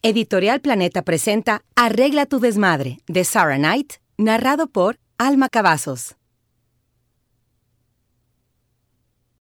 Editorial Planeta presenta Arregla tu desmadre de Sarah Knight, narrado por Alma Cavazos.